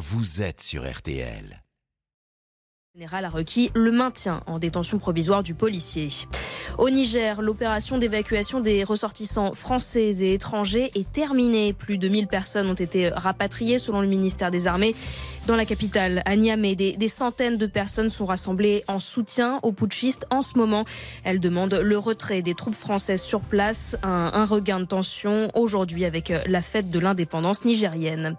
vous êtes sur RTL. Le général a requis le maintien en détention provisoire du policier. Au Niger, l'opération d'évacuation des ressortissants français et étrangers est terminée. Plus de 1000 personnes ont été rapatriées selon le ministère des Armées. Dans la capitale, à Niamey, des, centaines de personnes sont rassemblées en soutien aux putschistes en ce moment. Elles demandent le retrait des troupes françaises sur place, un, un regain de tension aujourd'hui avec la fête de l'indépendance nigérienne.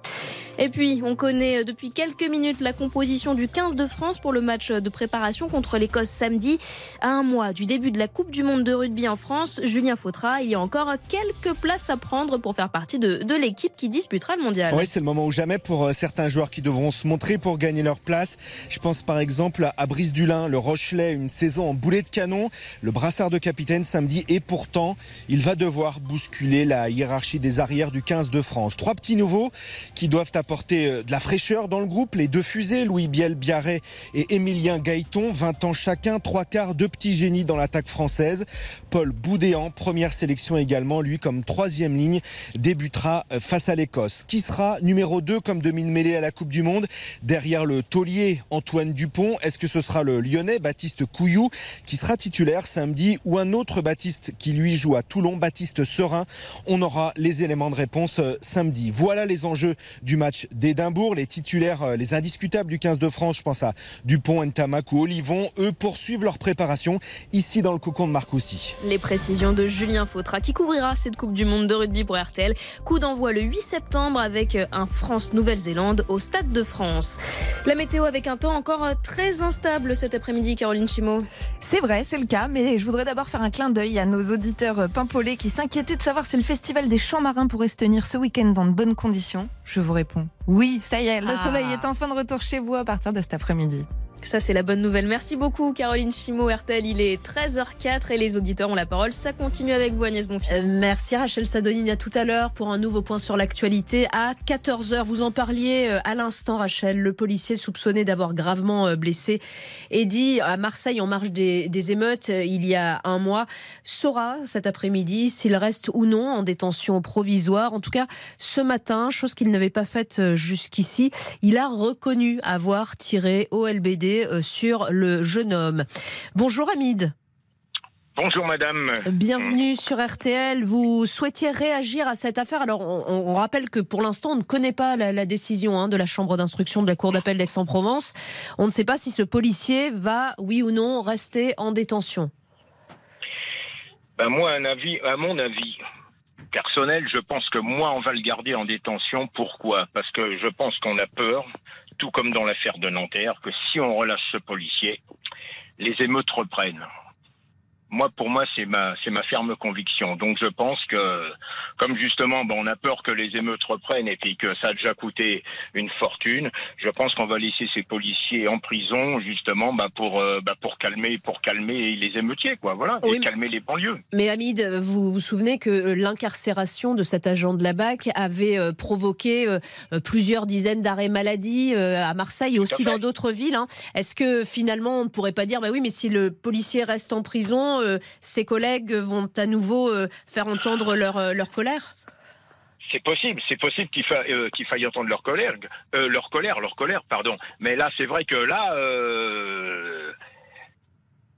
Et puis, on connaît depuis quelques minutes la composition du 15 de France pour le match de préparation contre l'Écosse samedi. À un mois du début de la Coupe du Monde de rugby en France, Julien Fautra, il y a encore quelques places à prendre pour faire partie de, de l'équipe qui disputera le mondial. Oui, c'est le moment ou jamais pour euh, certains joueurs qui devront se montrer pour gagner leur place. Je pense par exemple à Brice Dulin, le Rochelet, une saison en boulet de canon, le brassard de capitaine samedi et pourtant, il va devoir bousculer la hiérarchie des arrières du 15 de France. Trois petits nouveaux qui doivent apporter euh, de la fraîcheur dans le groupe. Les deux fusées, Louis Biel Biarret et Émilien Gaëton, 20 ans chacun, trois quarts, deux petits génies dans l'attaque française. Paul Boudéan, première sélection également, lui comme troisième ligne, débutera euh, face à l'Écosse. Qui sera numéro 2 comme demi-mêlée à la Coupe du Monde? Derrière le taulier Antoine Dupont, est-ce que ce sera le lyonnais Baptiste Couillou qui sera titulaire samedi ou un autre Baptiste qui lui joue à Toulon, Baptiste Serein On aura les éléments de réponse euh, samedi. Voilà les enjeux du match d'Édimbourg. Les titulaires, euh, les indiscutables du 15 de France, je pense à Dupont, Ntamak ou Olivon, eux poursuivent leur préparation ici dans le cocon de Marcoussis. Les précisions de Julien Fautra qui couvrira cette Coupe du Monde de rugby pour RTL. Coup d'envoi le 8 septembre avec un France-Nouvelle-Zélande au Stade de France. La météo avec un temps encore très instable cet après-midi, Caroline Chimo. C'est vrai, c'est le cas, mais je voudrais d'abord faire un clin d'œil à nos auditeurs pimpolés qui s'inquiétaient de savoir si le festival des champs marins pourrait se tenir ce week-end dans de bonnes conditions. Je vous réponds oui, ça y est, le Ah. soleil est enfin de retour chez vous à partir de cet après-midi. Ça, c'est la bonne nouvelle. Merci beaucoup, Caroline Chimo, RTL. Il est 13h04 et les auditeurs ont la parole. Ça continue avec vous, Agnès Bonfils. Euh, merci Rachel Sadonine. À tout à l'heure pour un nouveau point sur l'actualité. À 14h, vous en parliez euh, à l'instant, Rachel. Le policier soupçonné d'avoir gravement euh, blessé Eddy à Marseille en marge des, des émeutes il y a un mois saura cet après-midi s'il reste ou non en détention provisoire. En tout cas, ce matin, chose qu'il n'avait pas faite jusqu'ici, il a reconnu avoir tiré au LBD euh, sur le jeune homme. Bonjour Hamid. Bonjour madame. Bienvenue sur RTL. Vous souhaitiez réagir à cette affaire. Alors, on, on rappelle que pour l'instant, on ne connaît pas la, la décision hein, de la Chambre d'instruction de la Cour d'appel d'Aix-en-Provence. On ne sait pas si ce policier va, oui ou non, rester en détention. Ben moi, un avis, à mon avis personnel, je pense que moi, on va le garder en détention. Pourquoi? Parce que je pense qu'on a peur, tout comme dans l'affaire de Nanterre, que si on relâche ce policier, les émeutes reprennent. Moi, pour moi, c'est ma, c'est ma ferme conviction. Donc, je pense que, comme justement, ben, on a peur que les émeutes reprennent et puis que ça a déjà coûté une fortune, je pense qu'on va laisser ces policiers en prison, justement, ben, pour, euh, ben, pour calmer, pour calmer les émeutiers, quoi. Voilà, Oui, et calmer les banlieues. Mais Hamid, vous vous souvenez que euh, l'incarcération de cet agent de la BAC avait euh, provoqué euh, plusieurs dizaines d'arrêts maladie à Marseille et aussi dans d'autres villes. hein. Est-ce que finalement on ne pourrait pas dire, bah oui, mais si le policier reste en prison, ses collègues vont à nouveau euh, faire entendre leur, euh, leur colère? C'est possible, c'est possible qu'il fa- euh, faille entendre leur colère, euh, leur colère, leur colère, pardon. Mais là, c'est vrai que là, euh,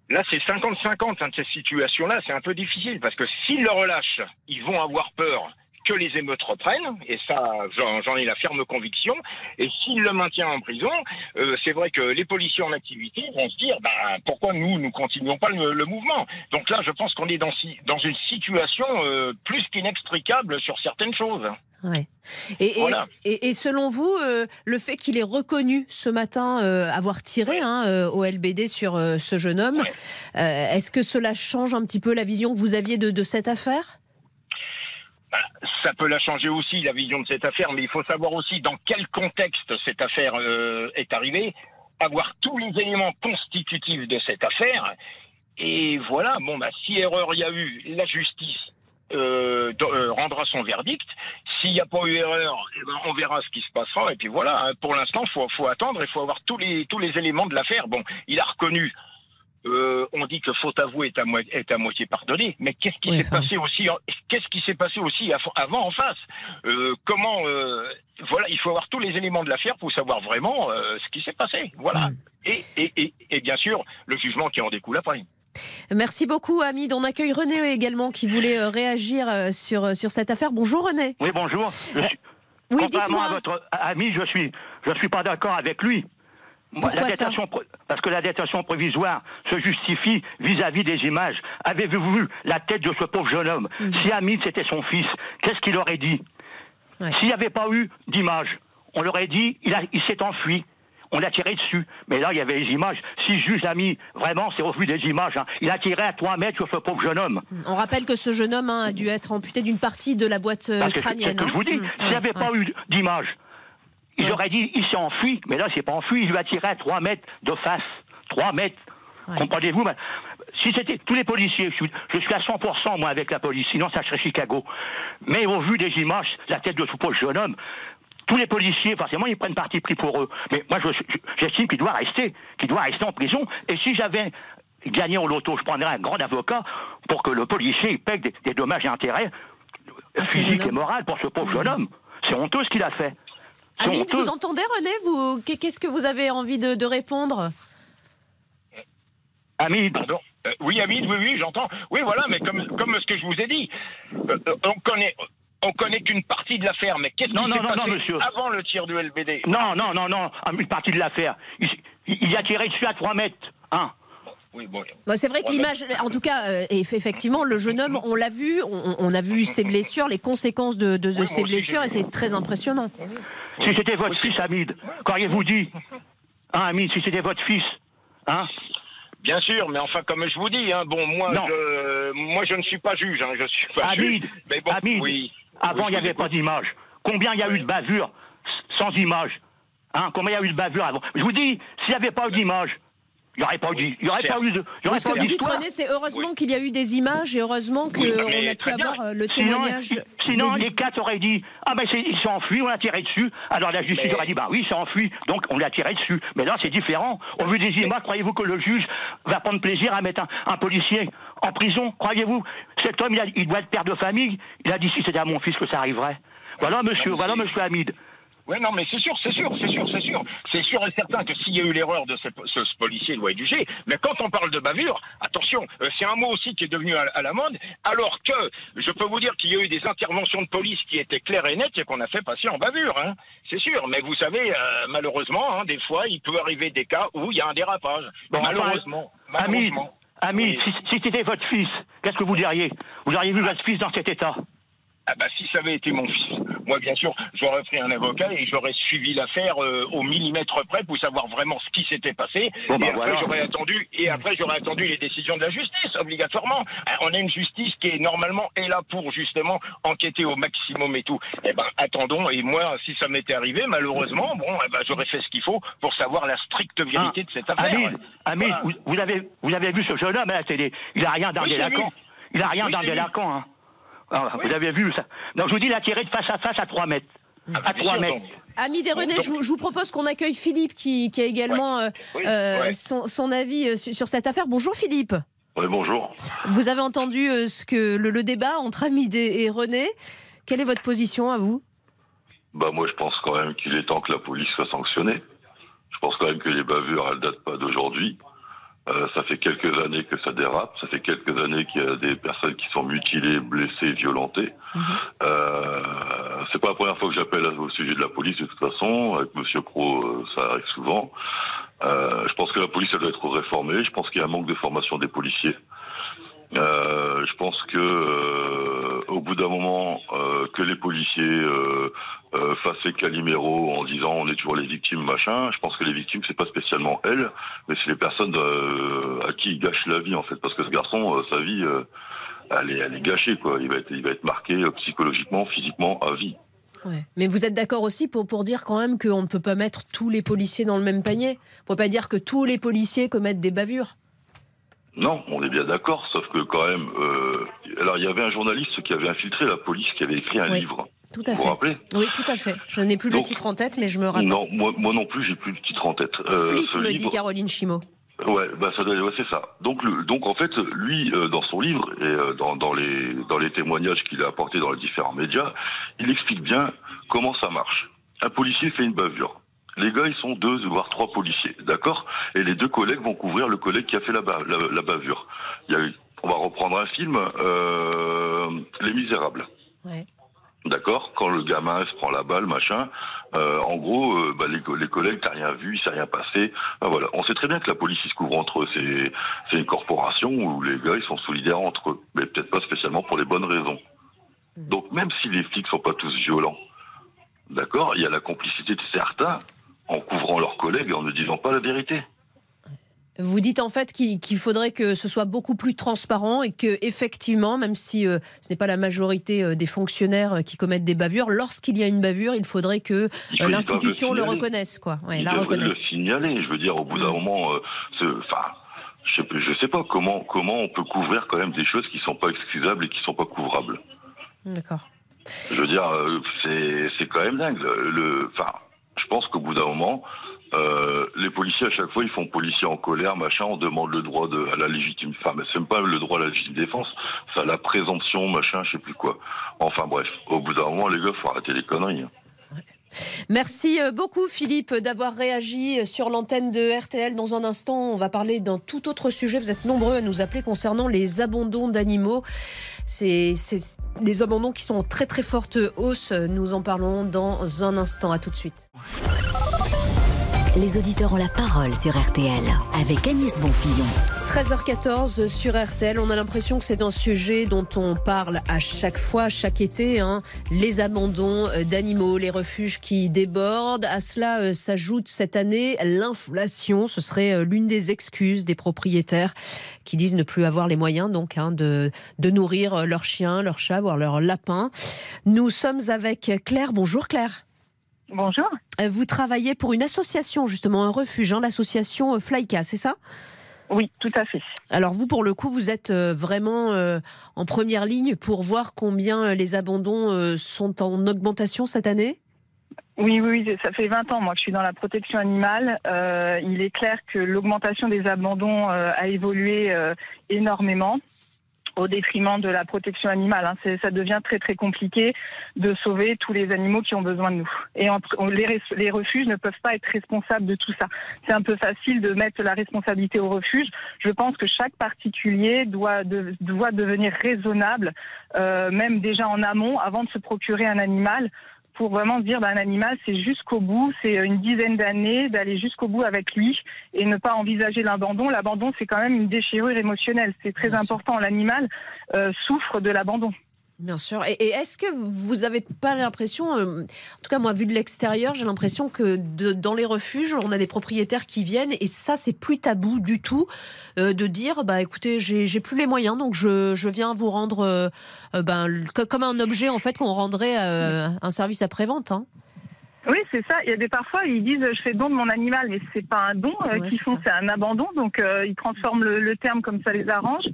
là, c'est 50-50 hein, de cette situation-là. C'est un peu difficile parce que s'ils le relâchent, ils vont avoir peur que les émeutes reprennent, et ça, j'en ai la ferme conviction. Et s'il le maintient en prison, euh, c'est vrai que les policiers en activité vont se dire, ben, pourquoi nous, nous continuons pas le, le mouvement? Donc là, je pense qu'on est dans, une situation euh, plus qu'inextricable sur certaines choses. Ouais. Et, et- Voilà. et- et selon vous, euh, le fait qu'il ait reconnu ce matin euh, avoir tiré hein, euh, au LBD sur ce jeune homme, Ouais. est-ce que cela change un petit peu la vision que vous aviez de, de cette affaire? Ça peut la changer aussi, la vision de cette affaire, mais il faut savoir aussi dans quel contexte cette affaire euh, est arrivée, avoir tous les éléments constitutifs de cette affaire. Et voilà, bon, bah, si erreur il y a eu, la justice euh, euh, rendra son verdict. S'il n'y a pas eu erreur, eh ben, on verra ce qui se passera. Et puis voilà, hein, pour l'instant, faut, faut attendre, il faut avoir tous les éléments de l'affaire. Bon, il a reconnu euh, on dit que faute avouée est à, mo- est à moitié pardonnée, mais qu'est-ce qui Oui, s'est passé aussi en- Qu'est-ce qui s'est passé aussi av- avant en face? Euh, Comment euh, Voilà, il faut avoir tous les éléments de l'affaire pour savoir vraiment euh, ce qui s'est passé. Voilà. Mm. Et, et, et, et bien sûr, le jugement qui en découle après. Merci beaucoup, Hamid. On accueille René également qui voulait euh, réagir euh, sur, sur cette affaire. Bonjour, René. Oui, bonjour. Je suis, Oui, contrairement dites-moi. à votre ami, je suis, je suis pas d'accord avec lui. Moi, la détention, parce que la détention provisoire se justifie vis-à-vis des images. Avez-vous vu la tête de ce pauvre jeune homme Si Hamid c'était son fils, qu'est-ce qu'il aurait dit Ouais. S'il n'y avait pas eu d'image, on l'aurait dit, il, s'est enfui. On l'a tiré dessus. Mais là, il y avait les images. Si juge Hamid, vraiment, c'est au vu des images. hein. Il a tiré à 3 mètres sur ce pauvre jeune homme. On rappelle que ce jeune homme hein, a dû être amputé d'une partie de la boîte euh, Parce que c'est ce crânienne. que hein. je vous dis. Mm, S'il n'y avait pas eu d'image, ils Ouais. auraient dit il s'est enfui, mais là, c'est pas enfui, il lui a tiré à 3 mètres de face. 3 mètres. Ouais. Comprenez-vous Si c'était tous les policiers, je suis, je suis à 100% moi avec la police, sinon ça serait Chicago. Mais au vu des images, la tête de ce pauvre jeune homme, tous les policiers, forcément, ils prennent parti pris pour eux. Mais moi, je- je- j'estime qu'il doit rester, qu'il doit rester en prison. Et si j'avais gagné au loto, je prendrais un grand avocat pour que le policier il paye des, des dommages et intérêts Ah, physiques et moraux pour ce pauvre jeune homme. C'est honteux ce qu'il a fait. Honteux. vous entendez, René vous, Qu'est-ce que vous avez envie de, de répondre? Hamid, Pardon Euh, Oui, Hamid, oui, oui, j'entends. Oui, voilà, mais comme, comme ce que je vous ai dit, euh, on connaît. On connaît qu'une partie de l'affaire, mais qu'est-ce qui Non, non, s'est non, passé non, monsieur. avant le tir du LBD non, non, non, non, une partie de l'affaire. Il, il- il a tiré dessus à 3 mètres. Hein. Oui, bon. Bon, C'est vrai que l'image, en tout cas, euh, et effectivement, le jeune homme, on l'a vu, on, on a vu ses blessures, les conséquences de, ses blessures, et c'est très impressionnant. Si c'était votre fils, Hamid, qu'auriez-vous dit Hein, Hamid, si c'était votre fils Hein? Bien sûr, mais enfin, comme je vous dis, hein, bon, moi, je, moi, je ne suis pas juge, hein, je suis pas Hamid, juge. Mais bon, Hamid, oui. avant Oui, il n'y avait pas d'image. Combien il y a eu de bavures sans image Hein, Combien il y a eu de bavures avant? Je vous dis, s'il n'y avait pas eu d'image, il n'y aurait pas eu, il y aurait pas eu de, il y aurait Ce que pas eu vous dites, d'histoire. René, c'est heureusement qu'il y a eu des images et heureusement qu'on Oui, mais a pu bien. avoir euh, le Sinon, témoignage. si- sinon des- les quatre auraient dit Ah ben c'est- il s'est enfui, on l'a tiré dessus. Alors la justice Mais- aurait dit Bah oui, il s'est enfui, donc on l'a tiré dessus. Mais là c'est différent. Au vu des images, croyez-vous que le juge va prendre plaisir à mettre un, un policier en prison? Croyez-vous? Cet homme, il, a- il doit être père de famille. Il a dit si c'était à mon fils que ça arriverait. Voilà monsieur, mais voilà monsieur Hamid. Oui, non, mais c'est sûr, c'est sûr, c'est sûr, c'est sûr. C'est sûr et certain que s'il y a eu l'erreur de ce, ce- ce policier, être jugé. Mais quand on parle de bavure, attention, euh, c'est un mot aussi qui est devenu à, à la mode, alors que je peux vous dire qu'il y a eu des interventions de police qui étaient claires et nettes et qu'on a fait passer en bavure, hein. c'est sûr. Mais vous savez, euh, malheureusement, hein, des fois, il peut arriver des cas où il y a un dérapage. Bon, malheureusement. Malheureusement. Oui. si, si c'était votre fils, qu'est-ce que vous diriez? Vous auriez vu votre fils dans cet état? Ah bah si ça avait été mon fils, moi bien sûr, j'aurais pris un avocat et j'aurais suivi l'affaire euh, au millimètre près pour savoir vraiment ce qui s'était passé. Bon, bah, et après voilà. j'aurais attendu et après j'aurais attendu les décisions de la justice obligatoirement. Ah, On a une justice qui est normalement est là pour justement enquêter au maximum et tout. Eh ben attendons et moi si ça m'était arrivé malheureusement bon eh ben, j'aurais fait ce qu'il faut pour savoir la stricte vérité de cette affaire. Hamid, Voilà. vous, vous avez, vous avez vu ce jeune homme à la télé? Il a rien d'un Oui, délinquant. Il a rien Oui, d'un délinquant. Hein. Ah, Oui. Vous avez vu ça Donc je vous dis, il a tiré de face à face à 3 mètres. Ah, à bien 3 sûr, mètres. Donc- je vous, je vous propose qu'on accueille Philippe qui, qui a également euh, Oui, euh, ouais. son, son avis euh, sur, sur cette affaire. Bonjour Philippe. Oui, bonjour. Vous avez entendu euh, ce que le, le débat entre Hamid et, et René. Quelle est votre position à vous? Bah moi je pense quand même qu'il est temps que la police soit sanctionnée. Je pense quand même que les bavures elles datent pas d'aujourd'hui. Euh, ça fait quelques années que ça dérape. Ça fait quelques années qu'il y a des personnes qui sont mutilées, blessées, violentées. Euh, c'est pas la première fois que j'appelle au sujet de la police de toute façon. Avec Monsieur Pro, euh, ça arrive souvent. Euh, je pense que la police elle doit être réformée. Je pense qu'il y a un manque de formation des policiers. Euh, je pense que euh, au bout d'un moment, euh, que les policiers fassent les caliméros en disant on est toujours les victimes machin. Je pense que les victimes c'est pas spécialement elles, mais c'est les personnes à qui ils gâchent la vie en fait, parce que ce garçon, sa vie, elle est, gâchée quoi. Il va être, il va être marqué psychologiquement, physiquement à vie. Ouais. Mais vous êtes d'accord aussi pour, dire quand même qu'on ne peut pas mettre tous les policiers dans le même panier? On ne pas dire que tous les policiers commettent des bavures Non, on est bien d'accord, sauf que quand même, euh, alors il y avait un journaliste qui avait infiltré la police, qui avait écrit un Oui. livre. Tout à Vous vous fait. rappelez? Oui, tout à fait. Je n'ai plus le titre en tête, mais je me rappelle. Non, moi, moi non plus, j'ai plus le titre en tête. Euh, Flic, ce me dit Caroline Chimot. Ouais, bah ça doit, ouais, c'est ça. Donc, le, donc en fait, lui, euh, dans son livre et euh, dans, dans, les dans les témoignages qu'il a apportés dans les différents médias, il explique bien comment ça marche. Un policier fait une bavure. Les gars, ils sont deux, voire trois policiers, d'accord? Et les deux collègues vont couvrir le collègue qui a fait la, ba- la, la bavure. Il y a eu, on va reprendre un film, euh, Les Misérables. Ouais. D'accord? Quand le gamin se prend la balle, machin, euh, en gros, euh, bah, les, les collègues, t'as rien vu, il s'est rien passé. Ah, voilà. On sait très bien que la police, ils se couvre entre eux. C'est, c'est une corporation où les gars, ils sont solidaires entre eux. Mais peut-être pas spécialement pour les bonnes raisons. Donc, même si les flics sont pas tous violents, d'accord, il y a la complicité de certains en couvrant leurs collègues et en ne disant pas la vérité. Vous dites en fait qu'il faudrait que ce soit beaucoup plus transparent et que effectivement, même si euh, ce n'est pas la majorité euh, des fonctionnaires euh, qui commettent des bavures, lorsqu'il y a une bavure, il faudrait que l'institution le signaler. reconnaisse, quoi. Ouais, Ils la le signaler. Je veux dire, au bout d'un moment, euh, ce- enfin, je sais, je sais pas comment comment on peut couvrir quand même des choses qui sont pas excusables et qui sont pas couvrables. D'accord. Je veux dire, c'est quand même dingue. Le, le- enfin, je pense qu'au bout d'un moment, euh, les policiers à chaque fois ils font policier en colère, machin, on demande le droit de, à la légitime femme. C'est même pas le droit à la légitime défense, c'est à la présomption, machin, je sais plus quoi. Enfin bref, au bout d'un moment, les gars, faut arrêter les conneries. hein. Merci euh, beaucoup Philippe d'avoir réagi euh, sur l'antenne de RTL. Dans un instant, on va parler d'un tout autre sujet. Vous êtes nombreux à nous appeler concernant les abandons d'animaux. C'est les abandons qui sont en très très forte hausse. Nous en parlons dans un instant. À tout de suite. Les auditeurs ont la parole sur RTL avec Agnès Bonfillon. 13h14 sur RTL, on a l'impression que c'est un sujet dont on parle à chaque fois, chaque été. hein. Les abandons euh, d'animaux, les refuges qui débordent. À cela euh, s'ajoute cette année l'inflation. Ce serait euh, l'une des excuses des propriétaires qui disent ne plus avoir les moyens donc hein, de, de nourrir leurs chiens, leurs chats, voire leurs lapins. Nous sommes avec Claire. Bonjour Claire. Bonjour. Vous travaillez pour une association, justement, un refuge, hein, l'association Flyka, c'est ça? Oui, tout à fait. Alors vous, pour le coup, vous êtes euh, vraiment euh, en première ligne pour voir combien euh, les abandons sont en augmentation cette année? Oui, oui, oui, ça fait 20 ans moi que je suis dans la protection animale. Euh, il est clair que l'augmentation des abandons euh, a évolué euh, énormément au détriment de la protection animale. hein. Ça devient très très compliqué de sauver tous les animaux qui ont besoin de nous. Et les, les refuges ne peuvent pas être responsables de tout ça. C'est un peu facile de mettre la responsabilité au refuge. Je pense que chaque particulier doit, doit devenir raisonnable, euh, même déjà en amont, avant de se procurer un animal pour vraiment se dire d'un animal, c'est jusqu'au bout, c'est une dizaine d'années d'aller jusqu'au bout avec lui et ne pas envisager l'abandon. L'abandon, c'est quand même une déchirure émotionnelle. C'est très Bien important. L'animal euh, souffre de l'abandon. Bien sûr. Et, et est-ce que vous n'avez pas l'impression, euh, en tout cas moi vu de l'extérieur, j'ai l'impression que de- dans les refuges, on a des propriétaires qui viennent et ça c'est plus tabou du tout euh, de dire bah écoutez j'ai plus les moyens donc je, je viens vous rendre euh, ben, comme un objet en fait qu'on rendrait un service après-vente. hein. Oui, c'est ça. Il y a des parfois, ils disent je fais don de mon animal, mais c'est pas un don euh, Ouais, qu'ils font, c'est un abandon. Donc euh, ils transforment le, le terme comme ça les arrange.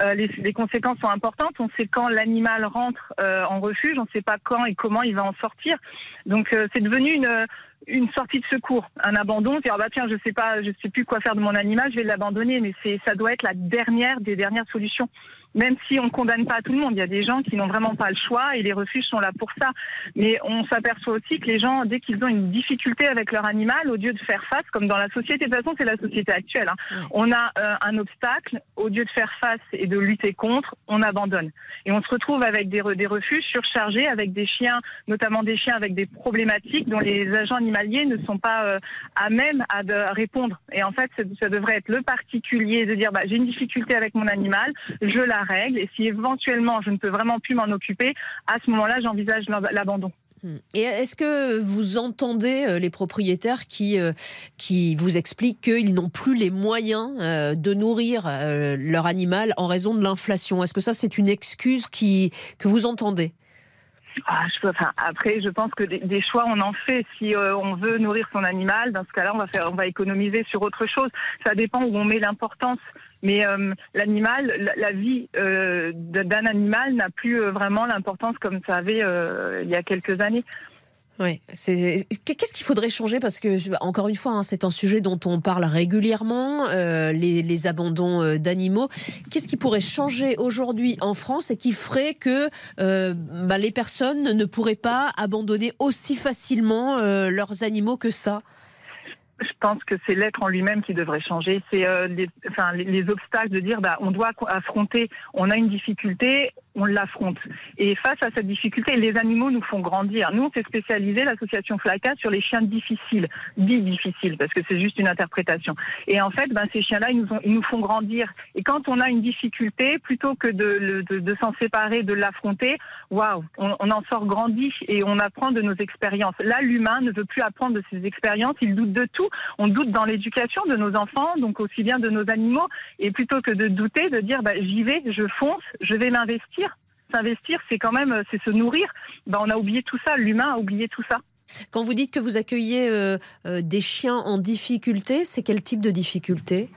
Euh, les, les conséquences sont importantes. On sait quand l'animal rentre euh, en refuge, on ne sait pas quand et comment il va en sortir. Donc euh, c'est devenu une une sortie de secours, un abandon, c'est ah bah tiens je sais pas, je sais plus quoi faire de mon animal, je vais l'abandonner, mais c'est ça doit être la dernière des dernières solutions. Même si on condamne pas tout le monde, il y a des gens qui n'ont vraiment pas le choix et les refuges sont là pour ça. Mais on s'aperçoit aussi que les gens, dès qu'ils ont une difficulté avec leur animal, au lieu de faire face, comme dans la société, de toute façon c'est la société actuelle, hein, on a euh, un obstacle, au lieu de faire face et de lutter contre, on abandonne. Et on se retrouve avec des, re- des refuges surchargés, avec des chiens, notamment des chiens avec des problématiques dont les agents animaliers ne sont pas euh, à même à de répondre. Et en fait, ça, ça devrait être le particulier de dire bah, j'ai une difficulté avec mon animal, je la règle, et si éventuellement je ne peux vraiment plus m'en occuper, à ce moment-là, j'envisage l'ab- l'abandon. Hmm. Et est-ce que vous entendez euh, les propriétaires qui, euh, qui vous expliquent qu'ils n'ont plus les moyens euh, de nourrir leur animal en raison de l'inflation? Est-ce que ça, c'est une excuse qui, que vous entendez? Ah, je peux, enfin, après, je pense que des, des choix, on en fait. Si euh, on veut nourrir son animal, dans ce cas-là, on va faire, on va économiser sur autre chose. Ça dépend où on met l'importance. Mais euh, l'animal, la, vie euh, d'un animal n'a plus euh, vraiment l'importance comme ça avait il y a quelques années. Ouais, qu'est-ce qu'il faudrait changer? Parce que encore une fois, hein, c'est un sujet dont on parle régulièrement, les, abandons d'animaux. Qu'est-ce qui pourrait changer aujourd'hui en France et qui ferait que bah, les personnes ne pourraient pas abandonner aussi facilement leurs animaux que ça? Je pense que c'est l'être en lui-même qui devrait changer. C'est les, enfin, les, obstacles de dire bah, on doit affronter, on a une difficulté, on l'affronte. Et face à cette difficulté, les animaux nous font grandir. Nous, on s'est spécialisé, l'association FLACA, sur les chiens difficiles, dits difficiles, parce que c'est juste une interprétation. Et en fait, ben, ces chiens-là, ils, nous font grandir. Et quand on a une difficulté, plutôt que de, s'en séparer, de l'affronter, waouh, on, en sort grandi et on apprend de nos expériences. Là, l'humain ne veut plus apprendre de ses expériences, il doute de tout. On doute dans l'éducation de nos enfants, donc aussi bien de nos animaux. Et plutôt que de douter, de dire, bah, j'y vais, je fonce, je vais m'investir, s'investir, c'est quand même, c'est se nourrir. Ben, on a oublié tout ça, l'humain a oublié tout ça. Quand vous dites que vous accueillez euh, euh, des chiens en difficulté, c'est quel type de difficulté?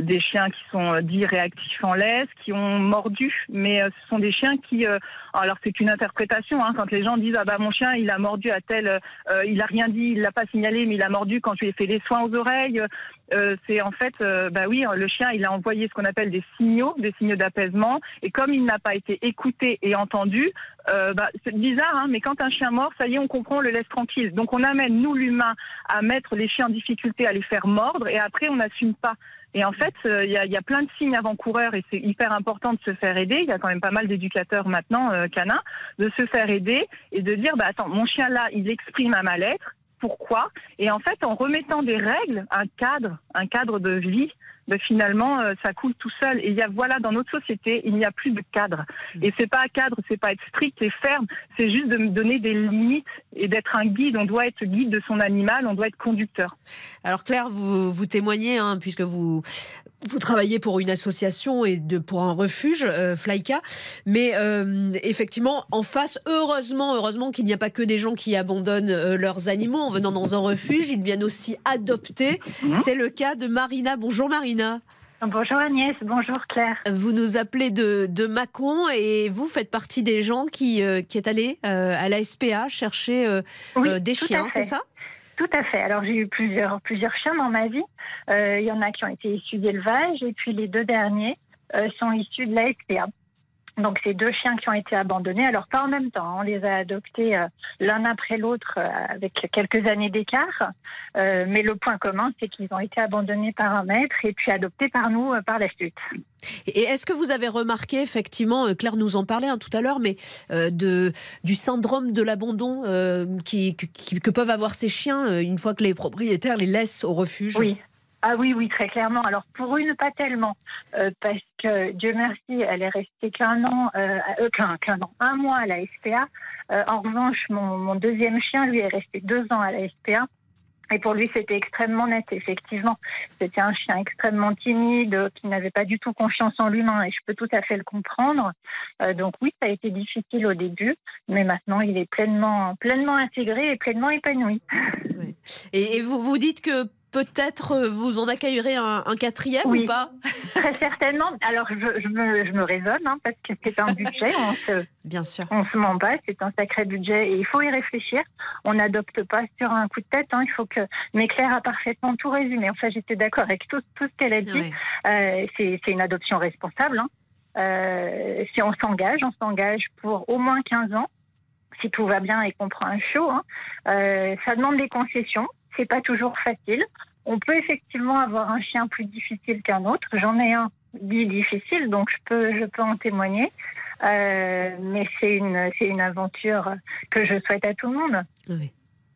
Des chiens qui sont dits réactifs en laisse, qui ont mordu, mais ce sont des chiens qui, alors c'est une interprétation, hein, quand les gens disent ah bah mon chien il a mordu à tel, il a rien dit, il l'a pas signalé, mais il a mordu quand je lui ai fait des soins aux oreilles, euh, c'est en fait, euh, bah oui, le chien, il a envoyé ce qu'on appelle des signaux, des signaux d'apaisement, et comme il n'a pas été écouté et entendu, euh, bah, c'est bizarre, hein, mais quand un chien mord, ça y est, on comprend, on le laisse tranquille. Donc on amène nous l'humain à mettre les chiens en difficulté, à les faire mordre, et après on n'assume pas. Et en fait, il y, a, y, a, plein de signes avant-coureurs et c'est hyper important de se faire aider. Il y a quand même pas mal d'éducateurs maintenant canins de se faire aider et de dire bah attends, mon chien là, il exprime un mal-être pourquoi. Et en fait, en remettant des règles, un cadre, un cadre de vie, ben finalement, euh, ça coule tout seul. Et il y a, voilà, dans notre société, il n'y a plus de cadre. Et c'est pas un cadre, c'est pas être strict et ferme, c'est juste de me donner des limites et d'être un guide. On doit être guide de son animal, on doit être conducteur. Alors Claire, vous, vous témoignez, hein, puisque vous, vous travaillez pour une association et de, pour un refuge, euh, Flyka. Mais euh, effectivement, en face, heureusement, heureusement qu'il n'y a pas que des gens qui abandonnent euh, leurs animaux en venant dans un refuge, ils viennent aussi adopter. Mhm. C'est le cas de Marina. Bonjour Marina. Bonjour Agnès, bonjour Claire. Vous nous appelez de, de Mâcon et vous faites partie des gens qui, qui est allé à la SPA chercher des chiens, c'est ça? Tout à fait. Alors j'ai eu plusieurs, plusieurs chiens dans ma vie. Euh, il y en a qui ont été issus d'élevage et puis les deux derniers euh, sont issus de la SPA. Donc c'est deux chiens qui ont été abandonnés. Alors pas en même temps, hein. on les a adoptés euh, l'un après l'autre euh, avec quelques années d'écart. Euh, mais le point commun, c'est qu'ils ont été abandonnés par un maître et puis adoptés par nous par la suite. Et est-ce que vous avez remarqué effectivement, Claire nous en parlait hein, tout à l'heure, mais de du syndrome de l'abandon qui, que peuvent avoir ces chiens une fois que les propriétaires les laissent au refuge? Oui. Ah oui, oui, très clairement. Alors pour une, pas tellement, euh, parce que Dieu merci, elle est restée qu'un an, euh, euh qu'un, an, un mois à la SPA. En revanche, mon, mon, deuxième chien, lui, est resté deux ans à la SPA. Et pour lui, c'était extrêmement net, effectivement. C'était un chien extrêmement timide, qui n'avait pas du tout confiance en l'humain, et je peux tout à fait le comprendre. Donc oui, ça a été difficile au début, mais maintenant, il est pleinement, pleinement intégré et pleinement épanoui. Et, et vous vous dites que peut-être euh, vous en accueillerez un, quatrième ou pas Très certainement. Alors je, me, raisonne hein, parce que c'est un budget. On se, Bien sûr. On se ment pas, c'est un sacré budget et il faut y réfléchir. On n'adopte pas sur un coup de tête. Hein, il faut que. Mais Claire a parfaitement tout résumé. Enfin, j'étais d'accord avec tout, tout ce qu'elle a dit. Euh, c'est une adoption responsable. Hein. Euh, si on s'engage, on s'engage pour au moins 15 ans si tout va bien et qu'on prend un show. ça demande des concessions c'est pas toujours facile. On peut effectivement avoir un chien plus difficile qu'un autre. J'en ai un dit difficile, donc je peux, je peux en témoigner. Euh, mais c'est une, c'est une aventure que je souhaite à tout le monde. Oui.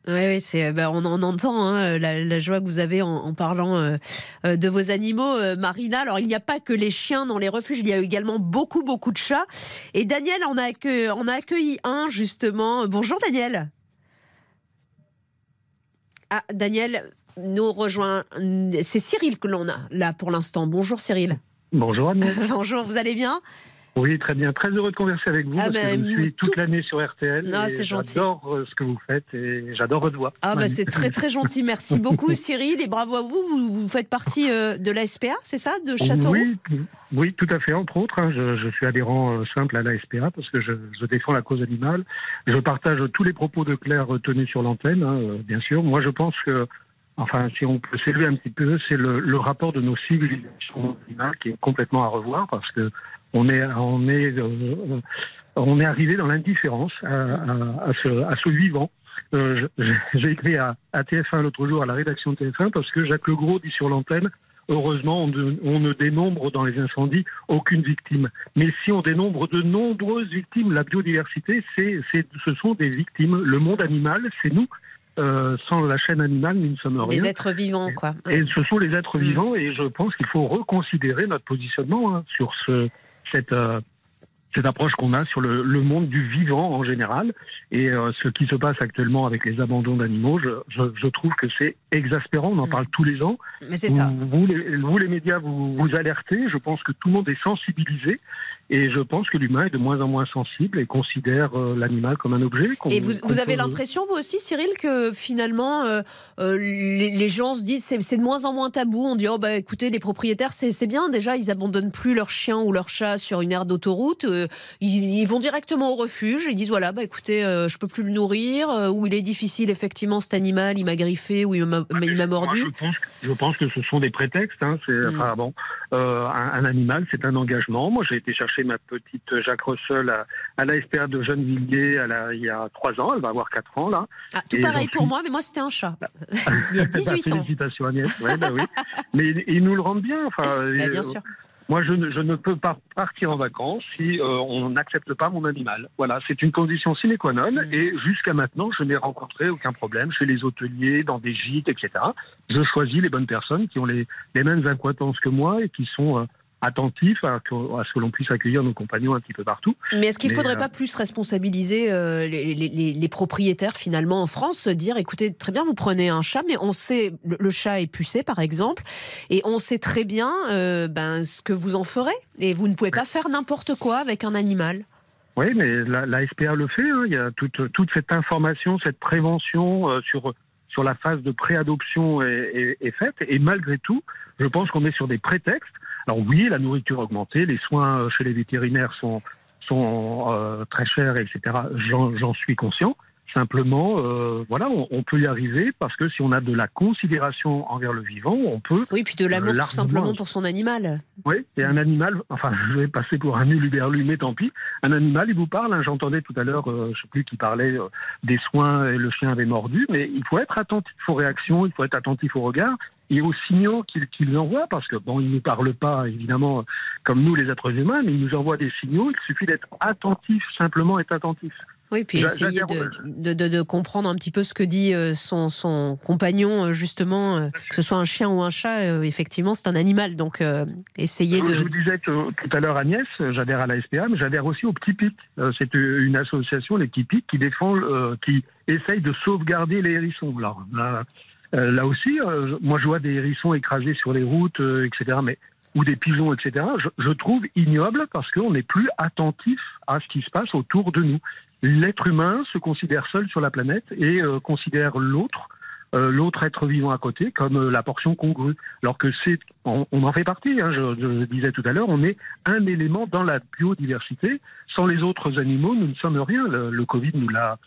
Oui, c'est, ben, on, en entend hein, la, joie que vous avez en, parlant euh, euh, de vos animaux, Marina. Alors, il n'y a pas que les chiens dans les refuges, il y a également beaucoup, beaucoup de chats. Et Daniel on on a accueilli un, justement. Bonjour, Daniel. Ah, Daniel nous rejoint. C'est Cyril que l'on a là pour l'instant. Bonjour Cyril. Bonjour Bonjour, vous allez bien? Oui, très bien. Très heureux de converser avec vous. Ah parce que ben, je vous suis toute l'année sur RTL. Non, c'est gentil. J'adore euh, ce que vous faites et j'adore votre voix. Ah bah c'est très très gentil, merci beaucoup Cyril et bravo à vous. Vous, faites partie euh, de la SPA, c'est ça, de Châteauroux Oui, oui, tout à fait. Entre autres, hein, je, je suis adhérent euh, simple à la SPA parce que je, je défends la cause animale. Je partage tous les propos de Claire tenus sur l'antenne, hein, bien sûr. Moi, je pense que, enfin, si on peut s'élever un petit peu, c'est le, le rapport de nos civilisations animales qui est complètement à revoir parce que on est, on est, euh, on est arrivé dans l'indifférence à, à- à ce, à ce vivant. Euh, J'ai écrit à, à TF1 l'autre jour, à la rédaction de TF1, parce que Jacques Legros dit sur l'antenne Heureusement, on ne, on ne dénombre dans les incendies aucune victime. Mais si on dénombre de nombreuses victimes, la biodiversité, c'est, c'est, ce sont des victimes. Le monde animal, c'est nous. Euh, sans la chaîne animale, nous ne sommes rien. Les êtres vivants, quoi. Et ce sont les êtres Mm. vivants, et je pense qu'il faut reconsidérer notre positionnement hein, sur ce, cette, euh, cette approche qu'on a sur le, le monde du vivant en général. Et euh, ce qui se passe actuellement avec les abandons d'animaux, je, je, je trouve que c'est exaspérant. On en parle tous les ans. Mais c'est ça. Vous, vous, les, vous, les médias, vous, vous alertez. Je pense que tout le monde est sensibilisé. Et je pense que l'humain est de moins en moins sensible et considère euh, l'animal comme un objet. Et vous, vous avez l'impression, vous aussi, Cyril, que finalement, euh, les, les gens se disent c'est c'est de moins en moins tabou. On dit oh bah écoutez, les propriétaires c'est c'est bien déjà, ils abandonnent plus leurs chiens ou leurs chats sur une aire d'autoroute. Euh, ils, ils vont directement au refuge. Ils disent voilà bah écoutez, euh, je peux plus le nourrir euh, ou il est difficile effectivement cet animal, il m'a griffé ou il m'a il m'a mordu. Je pense, je pense que ce sont des prétextes. Hein. C'est, Mm. enfin, bon, euh, un, un animal, c'est un engagement. Moi, j'ai été chercher ma petite Jacques Russell à, à la SPA de Gennevilliers la- il y a trois ans. Elle va avoir quatre ans là. Ah, tout Et pareil pour moi, mais moi c'était un chat. il y a 18 ans. Félicitations Agnès. Ouais, bah oui. Mais ils nous le rendent bien. Enfin, Bah, bien euh, sûr. Moi, je ne, je ne peux pas partir en vacances si euh, on n'accepte pas mon animal. Voilà, c'est une condition sine qua non. Mm. Et jusqu'à maintenant, je n'ai rencontré aucun problème chez les hôteliers, dans des gîtes, etc. Je choisis les bonnes personnes qui ont les, les mêmes incointances que moi et qui sont euh, attentifs à, ce que l'on puisse accueillir nos compagnons un petit peu partout. Mais est-ce qu'il ne faudrait euh, pas plus responsabiliser euh, les, les- les- les propriétaires finalement en France, se dire écoutez, très bien, vous prenez un chat, mais on sait, le, le chat est pucé par exemple, et on sait très bien euh, ben, ce que vous en ferez, et vous ne pouvez pas faire n'importe quoi avec un animal. Oui, mais la, la SPA le fait. hein. Il y a toute, toute cette information, cette prévention sur, sur la phase de préadoption est, est, est faite. Et malgré tout, je pense qu'on est sur des prétextes. Alors oui, la nourriture augmentée, les soins euh, chez les vétérinaires sont, sont euh, très chers, etc. J'en suis conscient. Simplement, euh, voilà, on, on peut y arriver parce que si on a de la considération envers le vivant, on peut. Oui, puis de l'amour tout simplement pour son animal. Oui, et un animal, enfin, je vais passer pour un nul uberlu, mais tant pis. Un animal, il vous parle. hein. J'entendais tout à l'heure, euh, je sais plus qui parlait euh, des soins et le chien avait mordu, mais il faut être attentif aux réactions, il faut être attentif au regard et aux signaux qu'il qu'il envoie, parce que bon, il ne parle pas évidemment comme nous les êtres humains, mais il nous envoie des signaux. Il suffit d'être attentif, simplement être attentif. Oui, puis essayer de, de, de- de comprendre un petit peu ce que dit euh, son, son compagnon, euh, justement, euh, que ce soit un chien ou un chat, effectivement, c'est un animal, donc euh, essayer Je de... vous disais tout tout à l'heure, Agnès, j'adhère à la SPA, mais j'adhère aussi au Petit Pic. C'est une association, les Petits Pics, qui défend, euh, qui essaye de sauvegarder les hérissons. Là, là aussi, euh, moi, je vois des hérissons écrasés sur les routes, etc., mais ou des pigeons, etc. Je, je trouve ignoble parce qu'on n'est plus attentif à ce qui se passe autour de nous. L'être humain se considère seul sur la planète et euh, considère l'autre euh, l'autre être vivant à côté comme euh, la portion congrue. Alors que c'est, on, on en fait partie. Hein, je, disais tout à l'heure, on est un élément dans la biodiversité. Sans les autres animaux, nous ne sommes rien. Le, le Covid nous l'a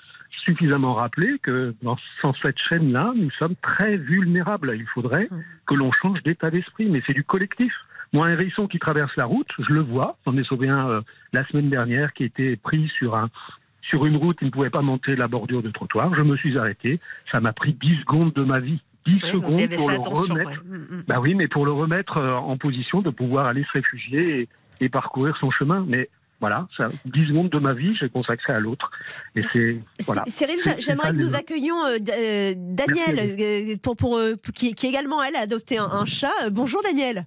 suffisamment rappelé que dans, sans cette chaîne-là, nous sommes très vulnérables. Il faudrait que l'on change d'état d'esprit, mais c'est du collectif. Moi, un hérisson qui traverse la route, je le vois. J'en ai sauvé un euh, la semaine dernière qui était pris sur un sur une route, il ne pouvait pas monter la bordure de trottoir. Je me suis arrêté. Ça m'a pris 10 secondes de ma vie. 10 Oui, secondes pour le remettre. ouais. Mm, mm. Bah oui, mais pour le remettre euh, en position de pouvoir aller se réfugier et, et parcourir son chemin. Mais voilà, ça, 10 secondes de ma vie, j'ai consacré à l'autre. Et c'est voilà. C- Cyril, C'est- c'est j'aimerais que nous accueillions euh, euh, Daniel, euh, pour, pour, euh, qui, qui également, elle, a adopté un, un chat. Bonjour Daniel.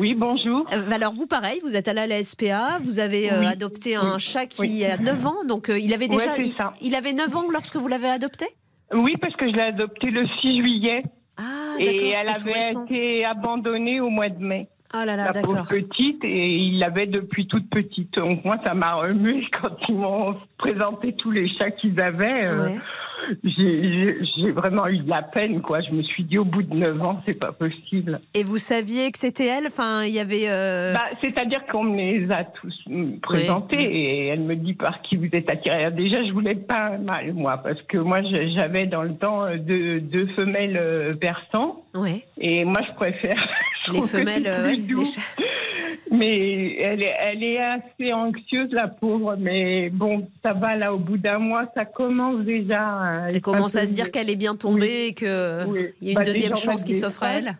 Oui, bonjour. alors vous, pareil, vous êtes allé à la SPA, vous avez euh, Oui. adopté un Oui. chat qui Oui. a 9 ans, donc euh, il avait Ouais, déjà... c'est il, il avait 9 ans lorsque vous l'avez adopté? Oui, parce que je l'ai adoptée le 6 juillet. Ah, et elle avait été abandonnée au mois de mai. Oh là là, la pauvre petite, et il l'avait depuis toute petite. Donc moi, ça m'a remué quand ils m'ont présenté tous les chats qu'ils avaient. euh, Ouais. j'ai- J'ai vraiment eu de la peine, quoi. Je me suis dit, au bout de 9 ans, c'est pas possible. Et vous saviez que c'était elle? Enfin, il y avait. euh, Bah, C'est-à-dire qu'on me les a tous mm, présentés et elle me dit par qui vous êtes attiré. Déjà, je voulais pas mâle, moi, parce que moi, j'avais dans le temps euh, deux, deux femelles euh, persans. Ouais. Et moi, je préfère. je Les femelles, euh, les chats. Mais elle est, elle est assez anxieuse, la pauvre. Mais bon, ça va, là, au bout d'un mois, ça commence déjà. Elle commence à se dire qu'elle est bien tombée et qu'il Oui. y a une Bah, deuxième chance qui s'offre à elle.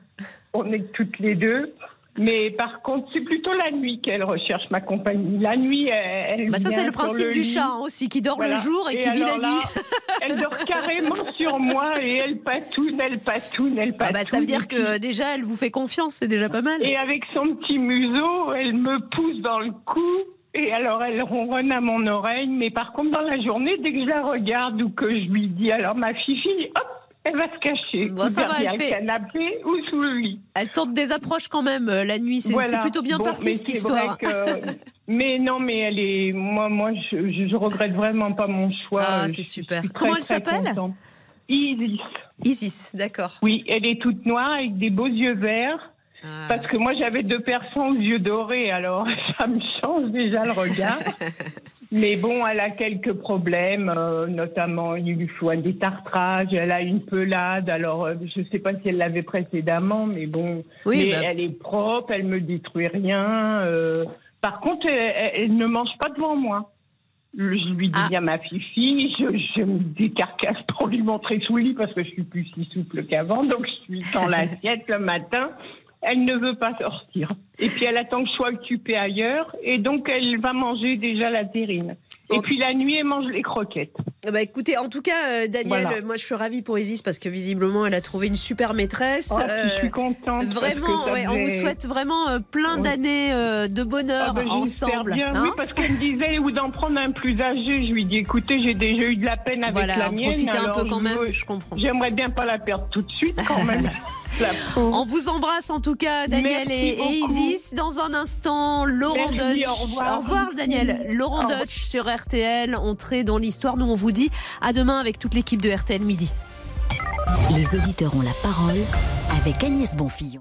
On est toutes les deux. Mais par contre, c'est plutôt la nuit qu'elle recherche ma compagnie. La nuit, elle. elle Bah ça, c'est le principe du lit. chat hein, aussi, qui dort Voilà. le jour et, qui vit la là, nuit. elle dort carrément sur moi et elle patoune, elle patoune, elle Ah patoune. bah, ça veut dire que déjà, elle vous fait confiance, c'est déjà pas mal. et avec son petit museau, elle me pousse dans le cou. Et alors, elle ronronne à mon oreille. Mais par contre, dans la journée, dès que je la regarde ou que je lui dis, alors ma fifi, hop, elle va se cacher. Bon, ça va, elle fait- canapé ou sous le lit. Elle tente des approches quand même euh, la nuit, c'est Voilà. plutôt bien Bon, parti cette histoire. que- mais non, mais elle est. Moi, moi, je, je, regrette vraiment pas mon choix. Ah, c'est super. très, Comment elle s'appelle? Isis. Isis, d'accord. Oui, elle est toute noire avec des beaux yeux verts. Ah. Parce que moi, j'avais deux personnes aux yeux dorés, alors ça me change déjà le regard. Mais bon, elle a quelques problèmes, euh, notamment il lui faut un détartrage, elle a une pelade, alors euh, je ne sais pas si elle l'avait précédemment, mais bon, Oui, mais bah. elle est propre, elle me détruit rien. euh. par contre, elle, ne mange pas devant moi. Je lui dis Ah. à ma fifi, je, je me décarcasse pour lui montrer sous le lit parce que je suis plus si souple qu'avant, donc je suis dans l'assiette le matin. Elle ne veut pas sortir. Et puis elle attend que je sois occupée ailleurs, et donc elle va manger déjà la terrine. Et puis la nuit, elle mange les croquettes. Bah écoutez, en tout cas, euh, Daniel, Voilà. euh, moi je suis ravie pour Isis parce que visiblement elle a trouvé une super maîtresse. Oh, Euh, je suis contente. Vraiment, on vous souhaite vraiment euh, plein Oui. d'années euh, de bonheur Ah j'espère ensemble. bien, hein. oui, parce qu'elle me disait ou d'en prendre un plus âgé. Je lui dis, écoutez, j'ai déjà eu de la peine avec voilà, la en mienne. profitez un peu quand même, veux- je comprends. J'aimerais bien pas la perdre tout de suite quand même. La. On vous embrasse en tout cas, Daniel et. Isis. Dans un instant, Laurent Merci, Dutch. au revoir. Daniel. Laurent Au revoir. Dutch sur RTL, entrée dans l'histoire. Nous, on vous dit à demain avec toute l'équipe de RTL Midi. Les auditeurs ont la parole avec Agnès Bonfillon.